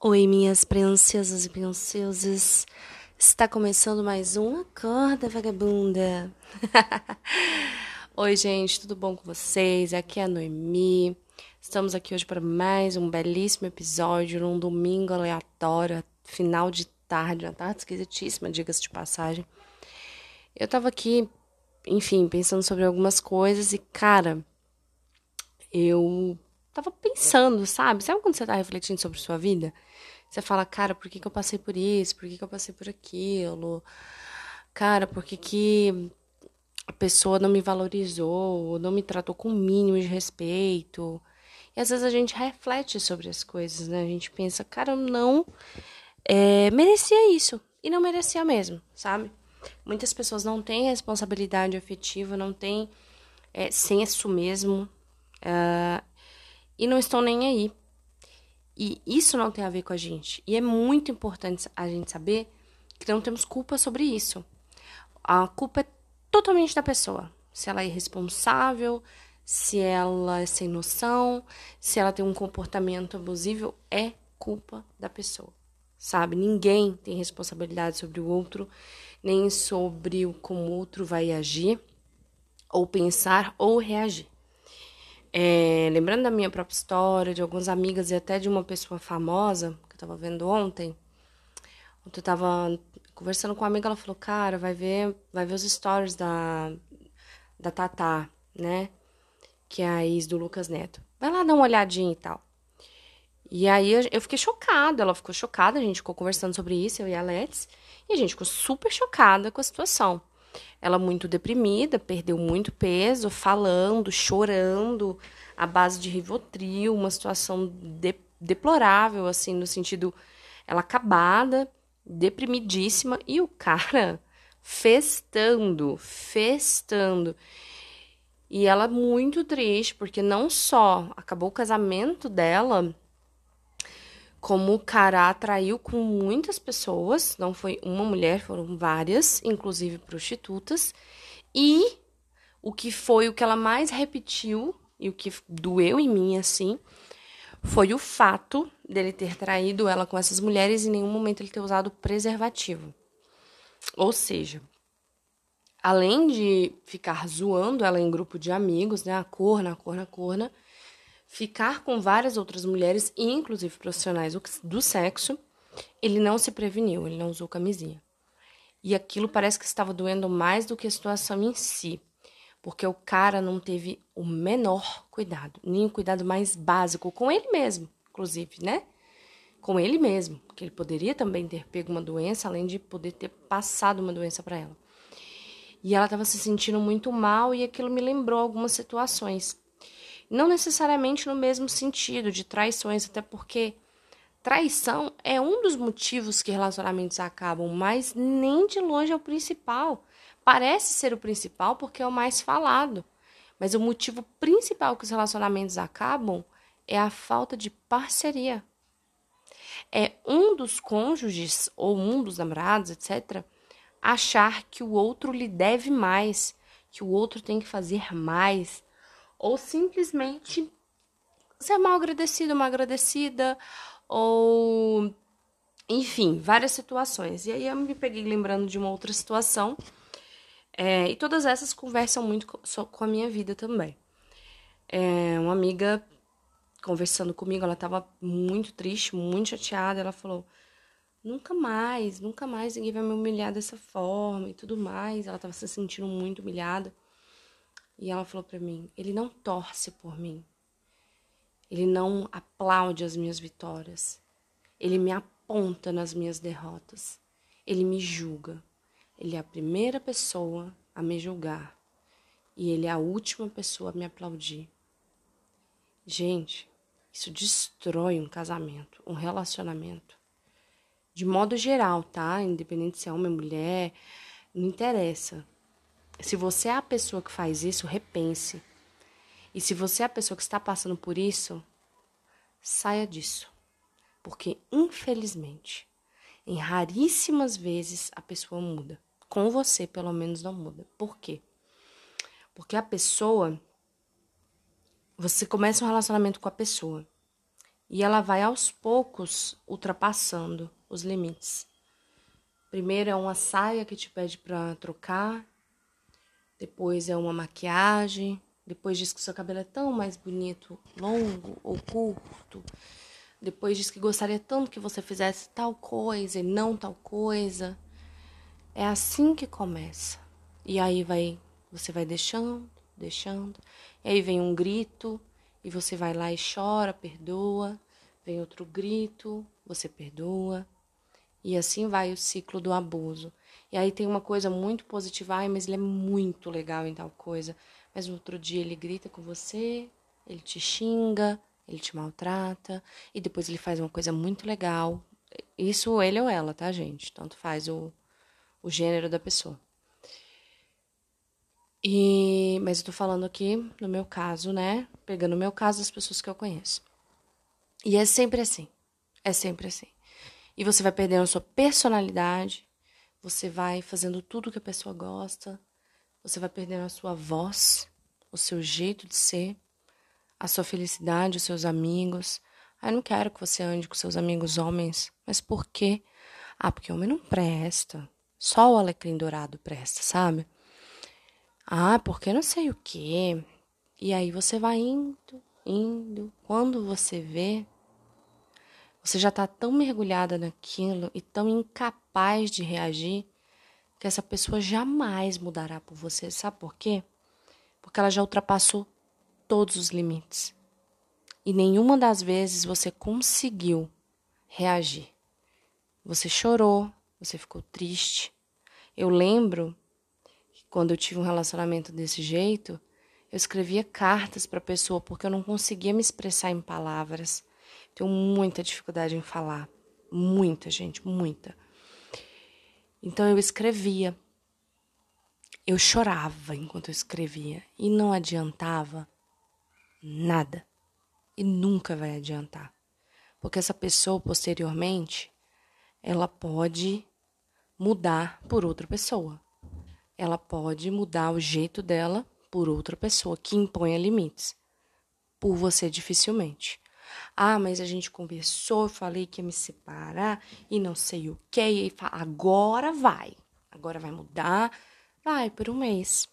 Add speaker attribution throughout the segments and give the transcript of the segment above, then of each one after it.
Speaker 1: Oi, minhas princesas e princeses. Está começando mais um Acorda Vagabunda. Oi, gente, tudo bom com vocês? Aqui é a Noemi. Estamos aqui hoje para mais um belíssimo episódio num domingo aleatório, final de tarde, uma tarde esquisitíssima, diga-se de passagem. Eu tava aqui, enfim, pensando sobre algumas coisas e, cara, eu tava pensando, sabe? Sabe quando você tá refletindo sobre sua vida? Você fala, cara, por que, que eu passei por isso? Por que, que eu passei por aquilo? Cara, por que, que a pessoa não me valorizou, não me tratou com o mínimo de respeito? E às vezes a gente reflete sobre as coisas, né? A gente pensa, cara, eu não é, merecia isso. E não merecia mesmo, sabe? Muitas pessoas não têm responsabilidade afetiva, não têm é, senso mesmo. Uh, e não estão nem aí. E isso não tem a ver com a gente. E é muito importante a gente saber que não temos culpa sobre isso. A culpa é totalmente da pessoa. Se ela é irresponsável, se ela é sem noção, se ela tem um comportamento abusivo, é culpa da pessoa. Sabe? Ninguém tem responsabilidade sobre o outro, nem sobre como o outro vai agir, ou pensar, ou reagir. É, lembrando da minha própria história, de algumas amigas e até de uma pessoa famosa que eu tava vendo ontem. Ontem eu tava conversando com uma amiga, ela falou, cara, vai ver, vai ver os stories da, da Tatá, né? Que é a ex do Lucas Neto. Vai lá dar uma olhadinha e tal. E aí eu fiquei chocada, ela ficou chocada, a gente ficou conversando sobre isso, eu e a Let's, e a gente ficou super chocada com a situação. Ela muito deprimida, perdeu muito peso, falando, chorando, à base de Rivotril, uma situação de, deplorável, assim, no sentido, ela acabada, deprimidíssima, e o cara festando, festando. E ela muito triste, porque não só acabou o casamento dela, como o cara atraiu com muitas pessoas, não foi uma mulher, foram várias, inclusive prostitutas, e o que foi o que ela mais repetiu e o que doeu em mim assim, foi o fato dele ter traído ela com essas mulheres e em nenhum momento ele ter usado preservativo. Ou seja, além de ficar zoando ela em grupo de amigos, né, a corna, a corna, a corna, ficar com várias outras mulheres, inclusive profissionais do sexo, ele não se preveniu, ele não usou camisinha. E aquilo parece que estava doendo mais do que a situação em si, porque o cara não teve o menor cuidado, nem o cuidado mais básico com ele mesmo, inclusive, né? Com ele mesmo, que ele poderia também ter pego uma doença, além de poder ter passado uma doença para ela. E ela estava se sentindo muito mal e aquilo me lembrou algumas situações não necessariamente no mesmo sentido de traições, até porque traição é um dos motivos que relacionamentos acabam, mas nem de longe é o principal. Parece ser o principal porque é o mais falado, mas o motivo principal que os relacionamentos acabam é a falta de parceria. É um dos cônjuges ou um dos namorados, etc., achar que o outro lhe deve mais, que o outro tem que fazer mais, ou simplesmente ser mal agradecido, mal agradecida, ou enfim, várias situações. E aí eu me peguei lembrando de uma outra situação, é, e todas essas conversam muito com a minha vida também. É, uma amiga conversando comigo, ela estava muito triste, muito chateada, ela falou: nunca mais, nunca mais ninguém vai me humilhar dessa forma e tudo mais. Ela estava se sentindo muito humilhada. E ela falou para mim: ele não torce por mim. Ele não aplaude as minhas vitórias. Ele me aponta nas minhas derrotas. Ele me julga. Ele é a primeira pessoa a me julgar. E ele é a última pessoa a me aplaudir. Gente, isso destrói um casamento, um relacionamento. De modo geral, tá? Independente se é homem ou mulher, não interessa. Se você é a pessoa que faz isso, repense. E se você é a pessoa que está passando por isso, saia disso. Porque, infelizmente, em raríssimas vezes a pessoa muda. Com você, pelo menos, não muda. Por quê? Porque a pessoa. Você começa um relacionamento com a pessoa. E ela vai aos poucos ultrapassando os limites. Primeiro é uma saia que te pede para trocar, depois é uma maquiagem, depois diz que seu cabelo é tão mais bonito, longo ou curto. Depois diz que gostaria tanto que você fizesse tal coisa e não tal coisa. É assim que começa. E aí vai, você vai deixando, deixando. E aí vem um grito e você vai lá e chora, perdoa. Vem outro grito, você perdoa. E assim vai o ciclo do abuso. E aí tem uma coisa muito positiva, ai, mas ele é muito legal em tal coisa. Mas no outro dia ele grita com você, ele te xinga, ele te maltrata, e depois ele faz uma coisa muito legal. Isso ele ou ela, tá, gente? Tanto faz o, o gênero da pessoa. E, mas eu tô falando aqui no meu caso, né? Pegando o meu caso das pessoas que eu conheço. E é sempre assim. É sempre assim. E você vai perdendo a sua personalidade, você vai fazendo tudo que a pessoa gosta, você vai perdendo a sua voz, o seu jeito de ser, a sua felicidade, os seus amigos. Ah, eu não quero que você ande com seus amigos homens. Mas por quê? Ah, porque homem não presta. Só o alecrim dourado presta, sabe? Ah, porque não sei o quê. E aí você vai indo, indo. Quando você vê, você já está tão mergulhada naquilo e tão incapaz de reagir que essa pessoa jamais mudará por você. Sabe por quê? Porque ela já ultrapassou todos os limites. E nenhuma das vezes você conseguiu reagir. Você chorou, você ficou triste. Eu lembro que quando eu tive um relacionamento desse jeito, eu escrevia cartas para a pessoa porque eu não conseguia me expressar em palavras. Tenho muita dificuldade em falar. Muita, gente, muita. Então eu escrevia. Eu chorava enquanto eu escrevia. E não adiantava nada. E nunca vai adiantar. Porque essa pessoa, posteriormente, ela pode mudar por outra pessoa. Ela pode mudar o jeito dela por outra pessoa que imponha limites. Por você, dificilmente. Ah, mas a gente conversou, eu falei que ia me separar e não sei o que. E fala, agora vai. Agora vai mudar. Vai por um mês,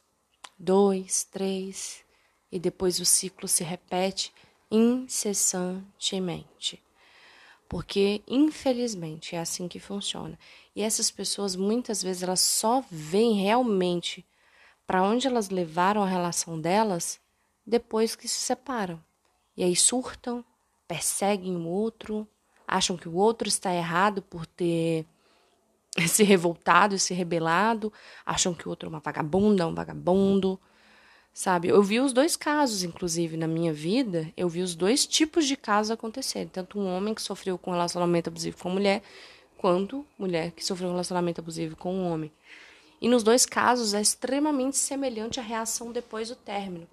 Speaker 1: dois, três. E depois o ciclo se repete incessantemente. Porque, infelizmente, é assim que funciona. E essas pessoas, muitas vezes, elas só veem realmente para onde elas levaram a relação delas depois que se separam. E aí surtam, perseguem o outro, acham que o outro está errado por ter se revoltado se rebelado, acham que o outro é uma vagabunda, um vagabundo, sabe? Eu vi os dois casos, inclusive, na minha vida, eu vi os dois tipos de casos acontecerem, tanto um homem que sofreu com relacionamento abusivo com a mulher, quanto mulher que sofreu um relacionamento abusivo com um homem. E nos dois casos é extremamente semelhante a reação depois do término.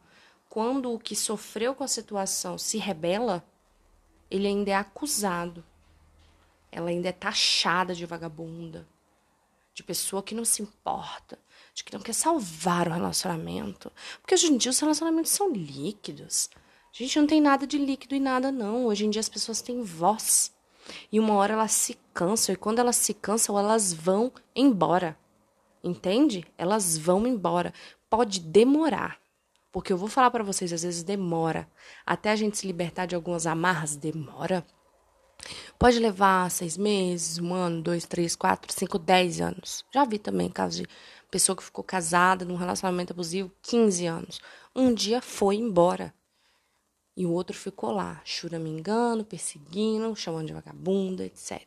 Speaker 1: Quando o que sofreu com a situação se rebela, ele ainda é acusado. Ela ainda é taxada de vagabunda, de pessoa que não se importa, de que não quer salvar o relacionamento. Porque hoje em dia os relacionamentos são líquidos. A gente não tem nada de líquido e nada, não. Hoje em dia as pessoas têm voz. E uma hora elas se cansam, e quando elas se cansam, elas vão embora. Entende? Elas vão embora. Pode demorar. Porque eu vou falar para vocês, às vezes demora. Até a gente se libertar de algumas amarras, demora. Pode levar seis meses, um ano, dois, três, quatro, cinco, dez anos. Já vi também casos de pessoa que ficou casada num relacionamento abusivo 15 anos. Um dia foi embora. E o outro ficou lá, churamingando, perseguindo, chamando de vagabunda, etc.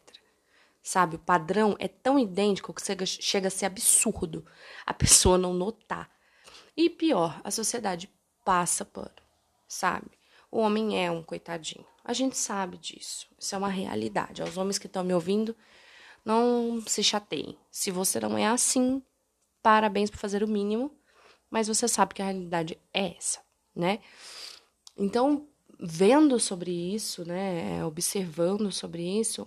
Speaker 1: Sabe, o padrão é tão idêntico que chega a ser absurdo a pessoa não notar. E pior, a sociedade passa pano, sabe? O homem é um coitadinho. A gente sabe disso. Isso é uma realidade. Aos homens que estão me ouvindo, não se chateiem. Se você não é assim, parabéns por fazer o mínimo, mas você sabe que a realidade é essa, né? Então, vendo sobre isso, né, observando sobre isso,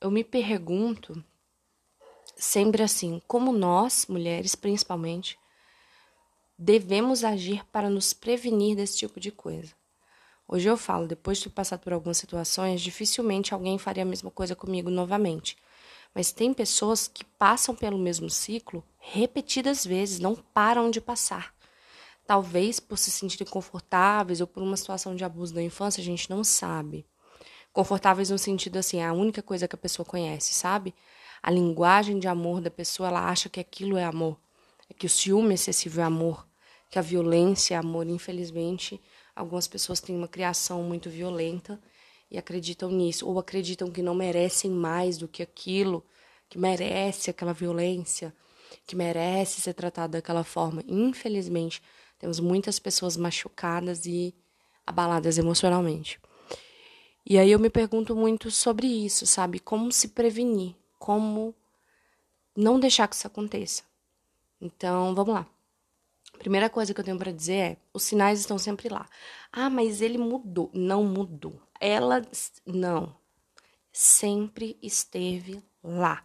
Speaker 1: eu me pergunto sempre assim, como nós, mulheres principalmente, devemos agir para nos prevenir desse tipo de coisa. Hoje eu falo, depois de ter passado por algumas situações, dificilmente alguém faria a mesma coisa comigo novamente. Mas tem pessoas que passam pelo mesmo ciclo repetidas vezes, não param de passar. Talvez por se sentirem confortáveis ou por uma situação de abuso da infância, a gente não sabe. Confortáveis no sentido assim, é a única coisa que a pessoa conhece, sabe? A linguagem de amor da pessoa, ela acha que aquilo é amor. É que o ciúme excessivo é amor, que a violência amor. Infelizmente, algumas pessoas têm uma criação muito violenta e acreditam nisso, ou acreditam que não merecem mais do que aquilo, que merece aquela violência, que merece ser tratado daquela forma. Infelizmente, temos muitas pessoas machucadas e abaladas emocionalmente. E aí eu me pergunto muito sobre isso, sabe? Como se prevenir, como não deixar que isso aconteça. Então, vamos lá. Primeira coisa que eu tenho para dizer é: os sinais estão sempre lá. Ah, mas ele mudou. Não mudou. Ela não. Sempre esteve lá.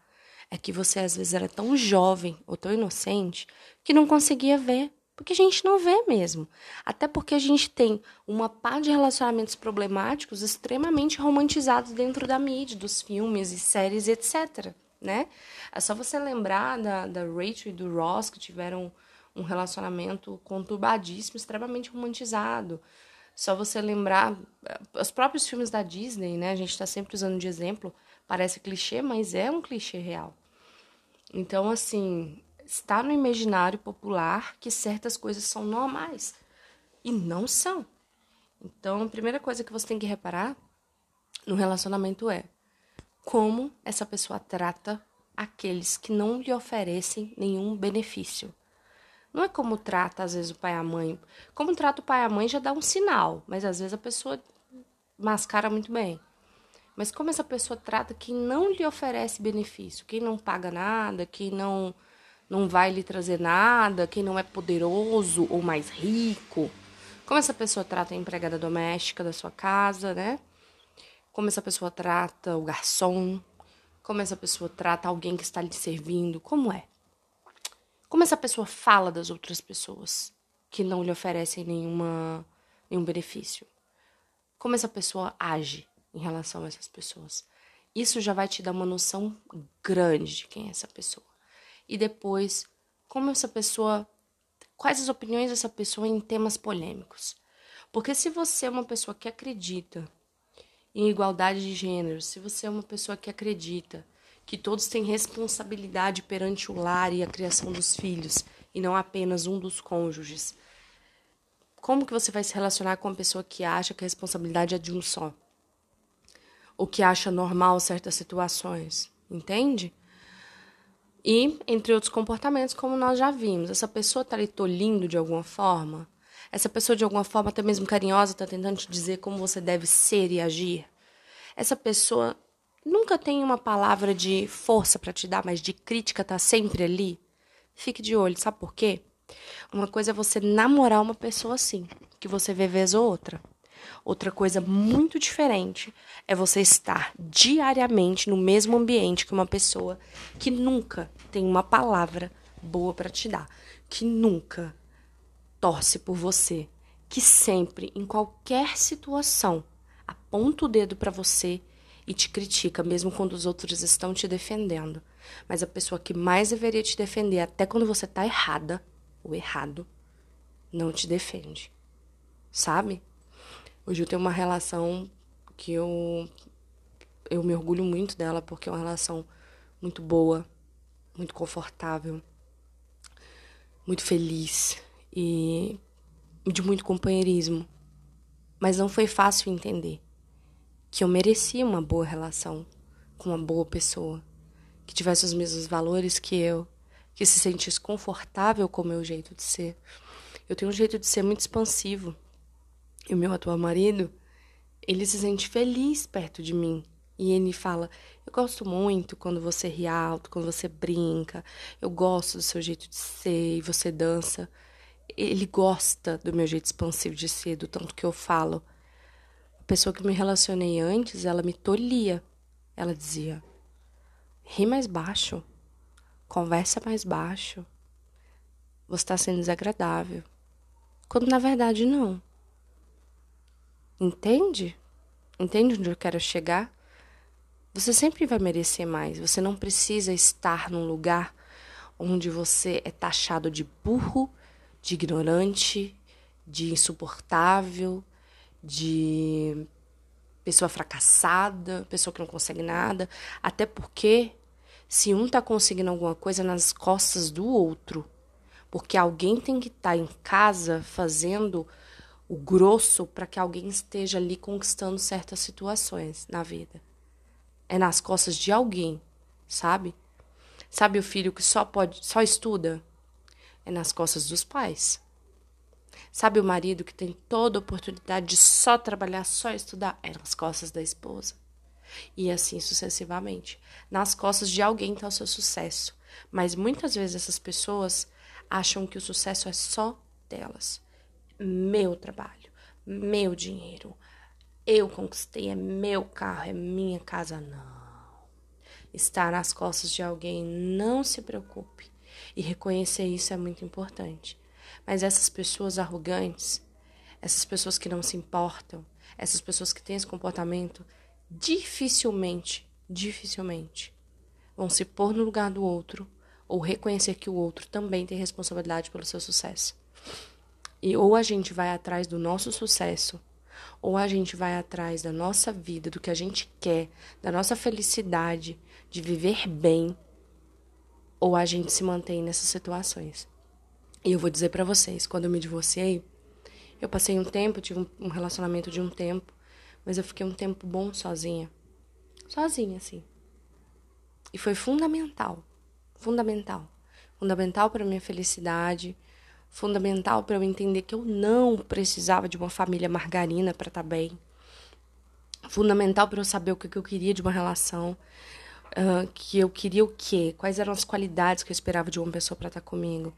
Speaker 1: É que você às vezes era tão jovem ou tão inocente que não conseguia ver porque a gente não vê mesmo. Até porque a gente tem uma pá de relacionamentos problemáticos extremamente romantizados dentro da mídia, dos filmes e séries, etc. Né? É só você lembrar da, da Rachel e do Ross, que tiveram um relacionamento conturbadíssimo, extremamente romantizado. Só você lembrar eh, os próprios filmes da Disney, né? A gente está sempre usando de exemplo, parece clichê, mas é um clichê real. Então, assim, está no imaginário popular que certas coisas são normais e não são. Então, a primeira coisa que você tem que reparar no relacionamento é como essa pessoa trata aqueles que não lhe oferecem nenhum benefício. Não é como trata, às vezes, o pai e a mãe. Como trata o pai e a mãe já dá um sinal, mas às vezes a pessoa mascara muito bem. Mas como essa pessoa trata quem não lhe oferece benefício, quem não paga nada, quem não não vai lhe trazer nada, quem não é poderoso ou mais rico. Como essa pessoa trata a empregada doméstica da sua casa, né? Como essa pessoa trata o garçom, como essa pessoa trata alguém que está lhe servindo, como é? Como essa pessoa fala das outras pessoas que não lhe oferecem nenhuma, nenhum benefício? Como essa pessoa age em relação a essas pessoas? Isso já vai te dar uma noção grande de quem é essa pessoa e depois como essa pessoa, quais as opiniões dessa pessoa em temas polêmicos. Porque se você é uma pessoa que acredita em igualdade de gênero, se você é uma pessoa que acredita que todos têm responsabilidade perante o lar e a criação dos filhos, e não apenas um dos cônjuges, como que você vai se relacionar com uma pessoa que acha que a responsabilidade é de um só? Ou que acha normal certas situações, entende? E, entre outros comportamentos, como nós já vimos, essa pessoa está lhe tolindo de alguma forma? Essa pessoa, de alguma forma, até mesmo carinhosa, está tentando te dizer como você deve ser e agir? Essa pessoa nunca tem uma palavra de força para te dar, mas de crítica está sempre ali? Fique de olho, sabe por quê? Uma coisa é você namorar uma pessoa assim, que você vê vez ou outra. Outra coisa muito diferente é você estar diariamente no mesmo ambiente que uma pessoa que nunca tem uma palavra boa para te dar, que nunca torce por você, que sempre, em qualquer situação, aponta o dedo para você e te critica, mesmo quando os outros estão te defendendo. Mas a pessoa que mais deveria te defender, até quando você tá errada ou errado, não te defende. Sabe? Hoje eu tenho uma relação que eu eu me orgulho muito dela porque é uma relação muito boa, muito confortável, muito feliz e de muito companheirismo. Mas não foi fácil entender que eu merecia uma boa relação com uma boa pessoa, que tivesse os mesmos valores que eu, que se sentisse confortável com o meu jeito de ser. Eu tenho um jeito de ser muito expansivo e o meu atual marido, ele se sente feliz perto de mim. E ele fala: Eu gosto muito quando você ri alto, quando você brinca. Eu gosto do seu jeito de ser e você dança. Ele gosta do meu jeito expansivo de ser, do tanto que eu falo. Pessoa que me relacionei antes, ela me tolhia. Ela dizia: Ri mais baixo. Conversa mais baixo. Você está sendo desagradável. Quando na verdade não. Entende? Entende onde eu quero chegar? Você sempre vai merecer mais. Você não precisa estar num lugar onde você é taxado de burro, de ignorante, de insuportável, de pessoa fracassada, pessoa que não consegue nada. Até porque, se um está conseguindo alguma coisa é nas costas do outro, porque alguém tem que estar tá em casa fazendo o grosso para que alguém esteja ali conquistando certas situações na vida é nas costas de alguém, sabe? Sabe o filho que só pode, só estuda? É nas costas dos pais. Sabe o marido que tem toda oportunidade de só trabalhar, só estudar? É nas costas da esposa. E assim sucessivamente. Nas costas de alguém está o seu sucesso. Mas muitas vezes essas pessoas acham que o sucesso é só delas. Meu trabalho, meu dinheiro, eu conquistei, é meu carro, é minha casa. Não. Está nas costas de alguém, não se preocupe. E reconhecer isso é muito importante. Mas essas pessoas arrogantes, essas pessoas que não se importam, essas pessoas que têm esse comportamento, dificilmente, dificilmente vão se pôr no lugar do outro ou reconhecer que o outro também tem responsabilidade pelo seu sucesso. E ou a gente vai atrás do nosso sucesso ou a gente vai atrás da nossa vida, do que a gente quer, da nossa felicidade, de viver bem, ou a gente se mantém nessas situações. E eu vou dizer para vocês, quando eu me divorciei, eu passei um tempo, tive um relacionamento de um tempo, mas eu fiquei um tempo bom sozinha. Sozinha, assim. E foi fundamental. Fundamental. Fundamental para minha felicidade, fundamental para eu entender que eu não precisava de uma família margarina para estar tá bem. Fundamental para eu saber o que eu queria de uma relação, uh, que eu queria o quê, quais eram as qualidades que eu esperava de uma pessoa para estar tá comigo,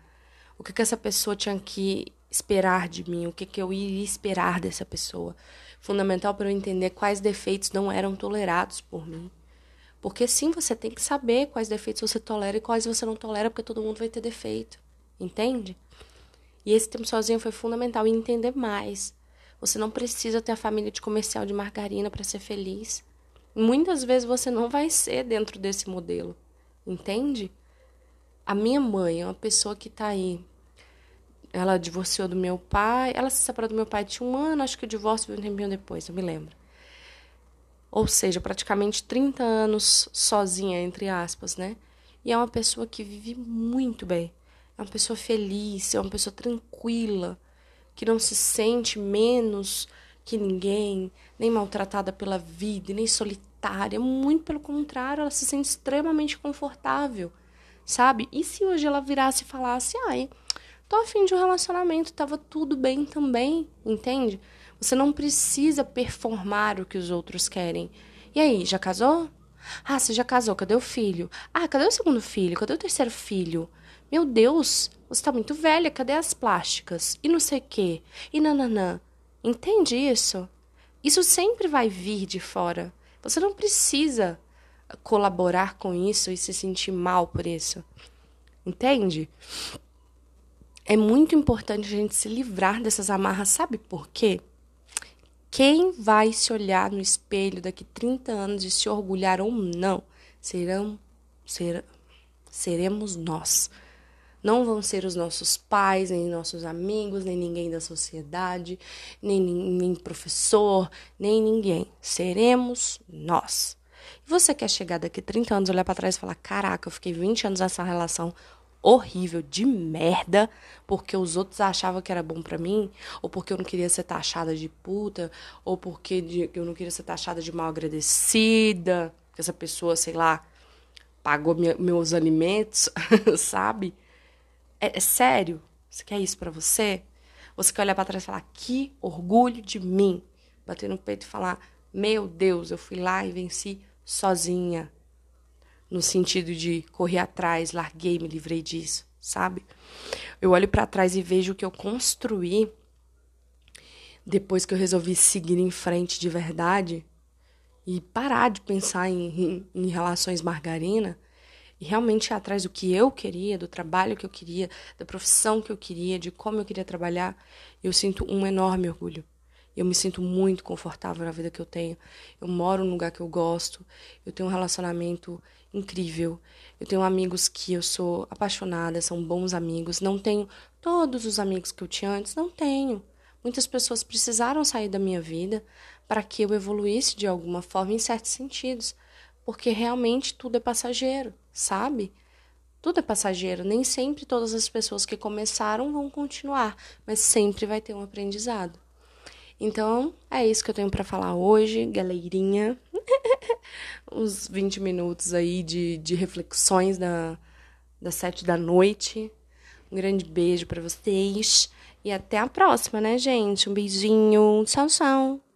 Speaker 1: o que, que essa pessoa tinha que esperar de mim, o que, que eu iria esperar dessa pessoa. Fundamental para eu entender quais defeitos não eram tolerados por mim. Porque sim, você tem que saber quais defeitos você tolera e quais você não tolera, porque todo mundo vai ter defeito. Entende? E esse tempo sozinho foi fundamental e entender mais. Você não precisa ter a família de comercial de margarina para ser feliz. Muitas vezes você não vai ser dentro desse modelo, entende? A minha mãe é uma pessoa que está aí. Ela divorciou do meu pai, ela se separou do meu pai tinha um ano, acho que o divórcio veio um tempinho depois, eu me lembro. Ou seja, praticamente 30 anos sozinha, entre aspas, né? E é uma pessoa que vive muito bem é uma pessoa feliz, é uma pessoa tranquila, que não se sente menos que ninguém, nem maltratada pela vida, nem solitária. Muito pelo contrário, ela se sente extremamente confortável, sabe? E se hoje ela virasse e falasse, ai, tô afim de um relacionamento, tava tudo bem também, entende? Você não precisa performar o que os outros querem. E aí, já casou? Ah, você já casou, cadê o filho? Ah, cadê o segundo filho? Cadê o terceiro filho? Meu Deus, você tá muito velha, cadê as plásticas? E não sei o quê. E nananã. Entende isso? Isso sempre vai vir de fora. Você não precisa colaborar com isso e se sentir mal por isso. Entende? É muito importante a gente se livrar dessas amarras, sabe por quê? Quem vai se olhar no espelho daqui 30 anos e se orgulhar ou não serão, ser, seremos nós. Não vão ser os nossos pais, nem nossos amigos, nem ninguém da sociedade, nem, nem professor, nem ninguém. Seremos nós. E você quer chegar daqui 30 anos, olhar para trás e falar: caraca, eu fiquei 20 anos nessa relação horrível, de merda, porque os outros achavam que era bom para mim, ou porque eu não queria ser taxada de puta, ou porque eu não queria ser taxada de mal agradecida, que essa pessoa, sei lá, pagou meus alimentos, sabe? É, é sério? Você quer isso para você? Você quer olhar para trás e falar: que orgulho de mim. Bater no peito e falar: meu Deus, eu fui lá e venci sozinha. No sentido de correr atrás, larguei, me livrei disso, sabe? Eu olho para trás e vejo o que eu construí depois que eu resolvi seguir em frente de verdade e parar de pensar em, em, em relações margarina e realmente ir atrás do que eu queria, do trabalho que eu queria, da profissão que eu queria, de como eu queria trabalhar, eu sinto um enorme orgulho. Eu me sinto muito confortável na vida que eu tenho. Eu moro num lugar que eu gosto. Eu tenho um relacionamento incrível. Eu tenho amigos que eu sou apaixonada, são bons amigos. Não tenho todos os amigos que eu tinha antes, não tenho. Muitas pessoas precisaram sair da minha vida para que eu evoluísse de alguma forma em certos sentidos, porque realmente tudo é passageiro, sabe? Tudo é passageiro, nem sempre todas as pessoas que começaram vão continuar, mas sempre vai ter um aprendizado. Então, é isso que eu tenho para falar hoje, galerinha. Uns 20 minutos aí de, de reflexões da, das sete da noite. Um grande beijo para vocês e até a próxima, né, gente? Um beijinho. Tchau, tchau.